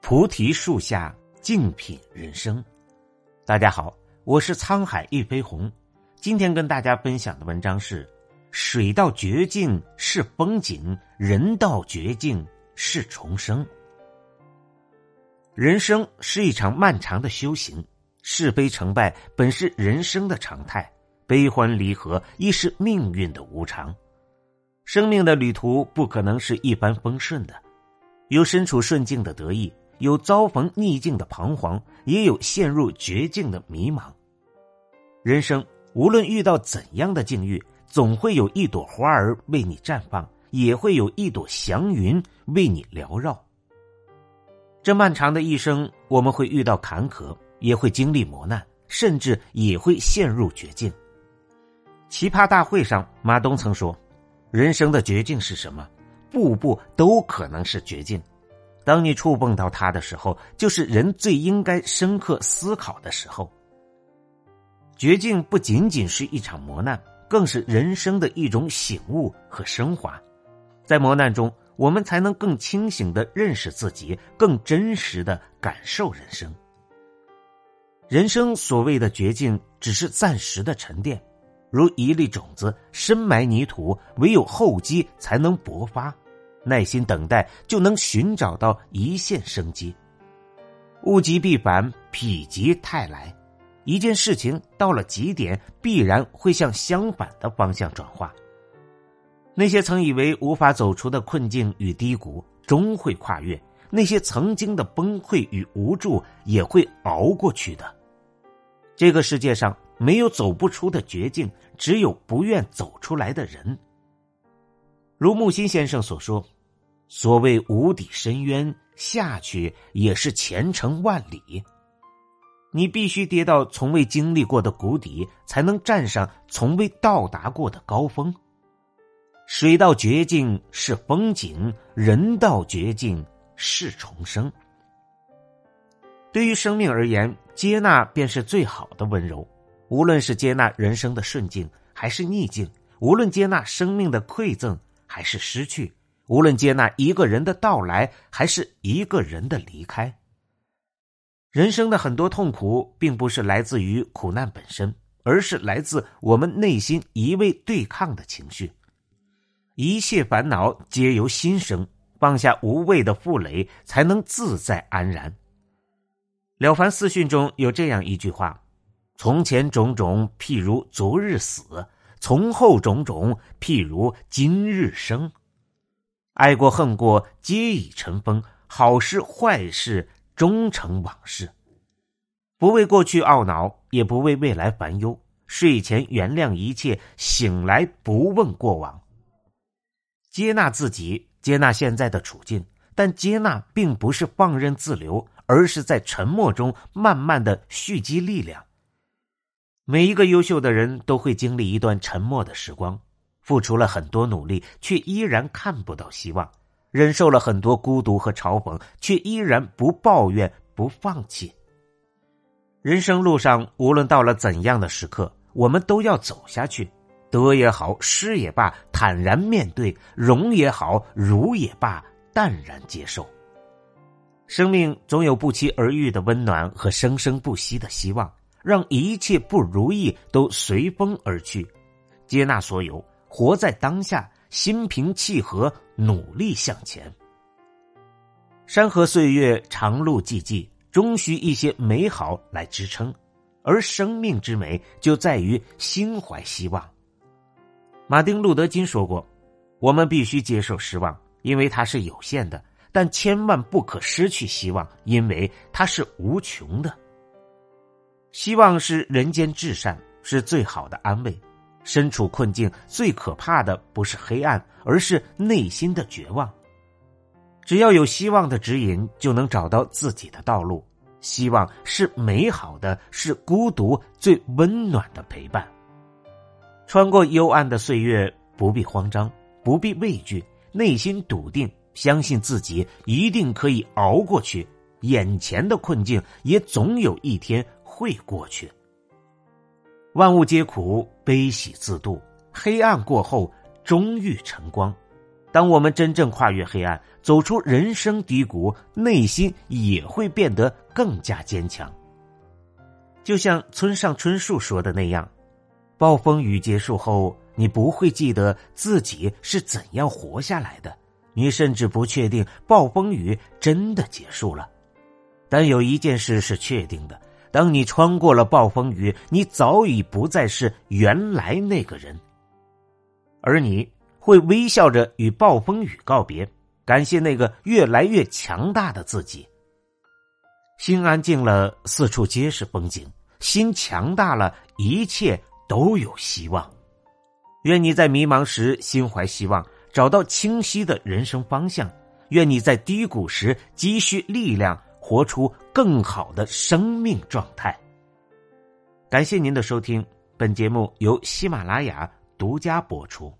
菩提树下，静品人生。大家好，我是沧海一飞鸿。今天跟大家分享的文章是：水到绝境是风景，人到绝境是重生。人生是一场漫长的修行，是非成败本是人生的常态，悲欢离合亦是命运的无常。生命的旅途不可能是一帆风顺的，有身处顺境的得意。有遭逢逆境的彷徨，也有陷入绝境的迷茫。人生无论遇到怎样的境遇，总会有一朵花儿为你绽放，也会有一朵祥云为你缭绕。这漫长的一生，我们会遇到坎坷，也会经历磨难，甚至也会陷入绝境。奇葩大会上，马东曾说：“人生的绝境是什么？步步都可能是绝境。”当你触碰到它的时候，就是人最应该深刻思考的时候。绝境不仅仅是一场磨难，更是人生的一种醒悟和升华。在磨难中，我们才能更清醒的认识自己，更真实的感受人生。人生所谓的绝境，只是暂时的沉淀，如一粒种子深埋泥土，唯有厚积才能勃发。耐心等待，就能寻找到一线生机。物极必反，否极泰来。一件事情到了极点，必然会向相反的方向转化。那些曾以为无法走出的困境与低谷，终会跨越；那些曾经的崩溃与无助，也会熬过去的。这个世界上没有走不出的绝境，只有不愿走出来的人。如木心先生所说。所谓无底深渊，下去也是前程万里。你必须跌到从未经历过的谷底，才能站上从未到达过的高峰。水到绝境是风景，人到绝境是重生。对于生命而言，接纳便是最好的温柔。无论是接纳人生的顺境还是逆境，无论接纳生命的馈赠还是失去。无论接纳一个人的到来，还是一个人的离开，人生的很多痛苦，并不是来自于苦难本身，而是来自我们内心一味对抗的情绪。一切烦恼皆由心生，放下无谓的负累，才能自在安然。了凡四训中有这样一句话：“从前种种，譬如昨日死；从后种种，譬如今日生。”爱过恨过，皆已尘封；好事坏事，终成往事。不为过去懊恼，也不为未来烦忧。睡前原谅一切，醒来不问过往。接纳自己，接纳现在的处境，但接纳并不是放任自流，而是在沉默中慢慢的蓄积力量。每一个优秀的人都会经历一段沉默的时光。付出了很多努力，却依然看不到希望；忍受了很多孤独和嘲讽，却依然不抱怨、不放弃。人生路上，无论到了怎样的时刻，我们都要走下去。得也好，失也罢，坦然面对；荣也好，辱也罢，淡然接受。生命总有不期而遇的温暖和生生不息的希望，让一切不如意都随风而去，接纳所有。活在当下，心平气和，努力向前。山河岁月，长路寂寂，终需一些美好来支撑。而生命之美，就在于心怀希望。马丁·路德·金说过：“我们必须接受失望，因为它是有限的；但千万不可失去希望，因为它是无穷的。希望是人间至善，是最好的安慰。”身处困境，最可怕的不是黑暗，而是内心的绝望。只要有希望的指引，就能找到自己的道路。希望是美好的，是孤独最温暖的陪伴。穿过幽暗的岁月，不必慌张，不必畏惧，内心笃定，相信自己一定可以熬过去。眼前的困境也总有一天会过去。万物皆苦，悲喜自度。黑暗过后，终遇晨光。当我们真正跨越黑暗，走出人生低谷，内心也会变得更加坚强。就像村上春树说的那样，暴风雨结束后，你不会记得自己是怎样活下来的，你甚至不确定暴风雨真的结束了。但有一件事是确定的：当你穿过了暴风雨，你早已不再是原来那个人，而你。会微笑着与暴风雨告别，感谢那个越来越强大的自己。心安静了，四处皆是风景；心强大了，一切都有希望。愿你在迷茫时心怀希望，找到清晰的人生方向；愿你在低谷时积蓄力量，活出更好的生命状态。感谢您的收听，本节目由喜马拉雅独家播出。